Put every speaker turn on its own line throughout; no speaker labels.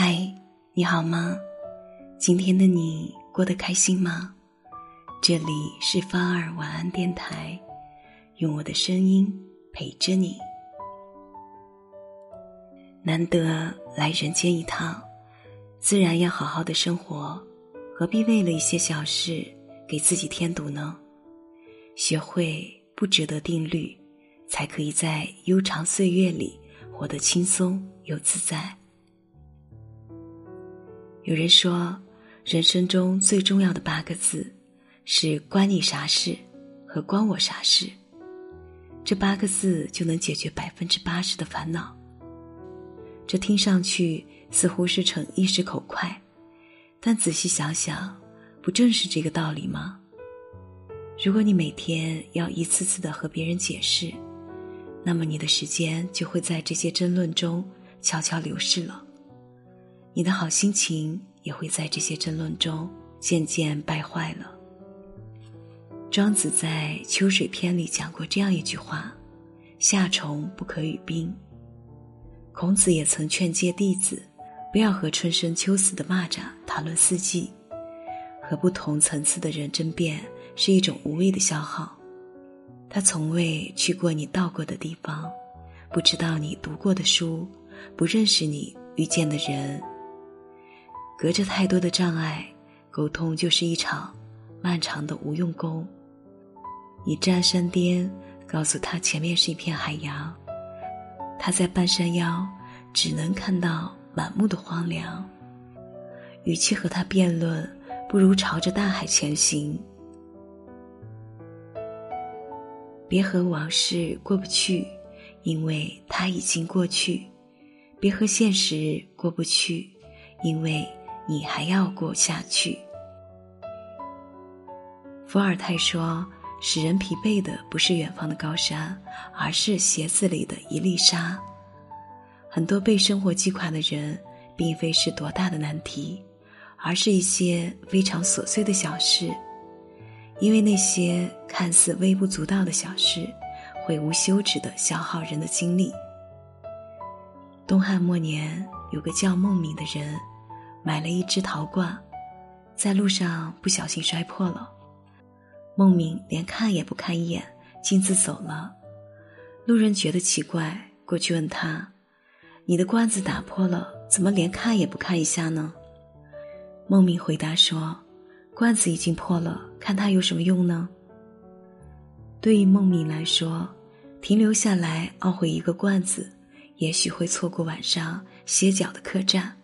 嗨，你好吗？今天的你过得开心吗？这里是芳儿晚安电台，用我的声音陪着你。难得来人间一趟，自然要好好的生活，何必为了一些小事给自己添堵呢？学会不值得定律，才可以在悠长岁月里活得轻松又自在。有人说，人生中最重要的八个字是“关你啥事”和“关我啥事”。这八个字就能解决百分之八十的烦恼。这听上去似乎是逞一时口快，但仔细想想，不正是这个道理吗？如果你每天要一次次的和别人解释，那么你的时间就会在这些争论中悄悄流逝了。你的好心情也会在这些争论中渐渐败坏了。庄子在《秋水篇》里讲过这样一句话：“夏虫不可语冰。”孔子也曾劝诫弟子，不要和春生秋死的蚂蚱谈论四季。和不同层次的人争辩是一种无谓的消耗。他从未去过你到过的地方，不知道你读过的书，不认识你遇见的人。隔着太多的障碍，沟通就是一场漫长的无用功。你站山巅，告诉他前面是一片海洋，他在半山腰只能看到满目的荒凉。与其和他辩论，不如朝着大海前行。别和往事过不去，因为它已经过去；别和现实过不去，因为。你还要过下去。伏尔泰说：“使人疲惫的不是远方的高山，而是鞋子里的一粒沙。”很多被生活击垮的人，并非是多大的难题，而是一些非常琐碎的小事。因为那些看似微不足道的小事，会无休止的消耗人的精力。东汉末年，有个叫孟敏的人。买了一只陶罐，在路上不小心摔破了。孟敏连看也不看一眼，径自走了。路人觉得奇怪，过去问他：“你的罐子打破了，怎么连看也不看一下呢？”孟敏回答说：“罐子已经破了，看它有什么用呢？”对于孟敏来说，停留下来懊悔一个罐子，也许会错过晚上歇脚的客栈。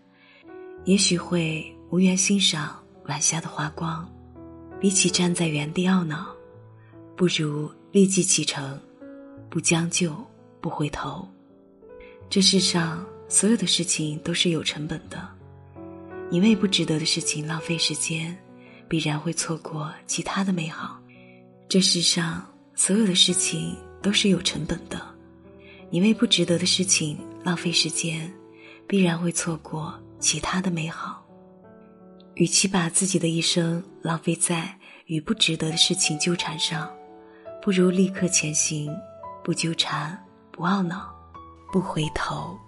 也许会无缘欣赏晚霞的华光，比起站在原地懊恼，不如立即启程，不将就，不回头。这世上所有的事情都是有成本的，你为不值得的事情浪费时间，必然会错过其他的美好。这世上所有的事情都是有成本的，你为不值得的事情浪费时间，必然会错过。其他的美好，与其把自己的一生浪费在与不值得的事情纠缠上，不如立刻前行，不纠缠，不懊恼，不回头。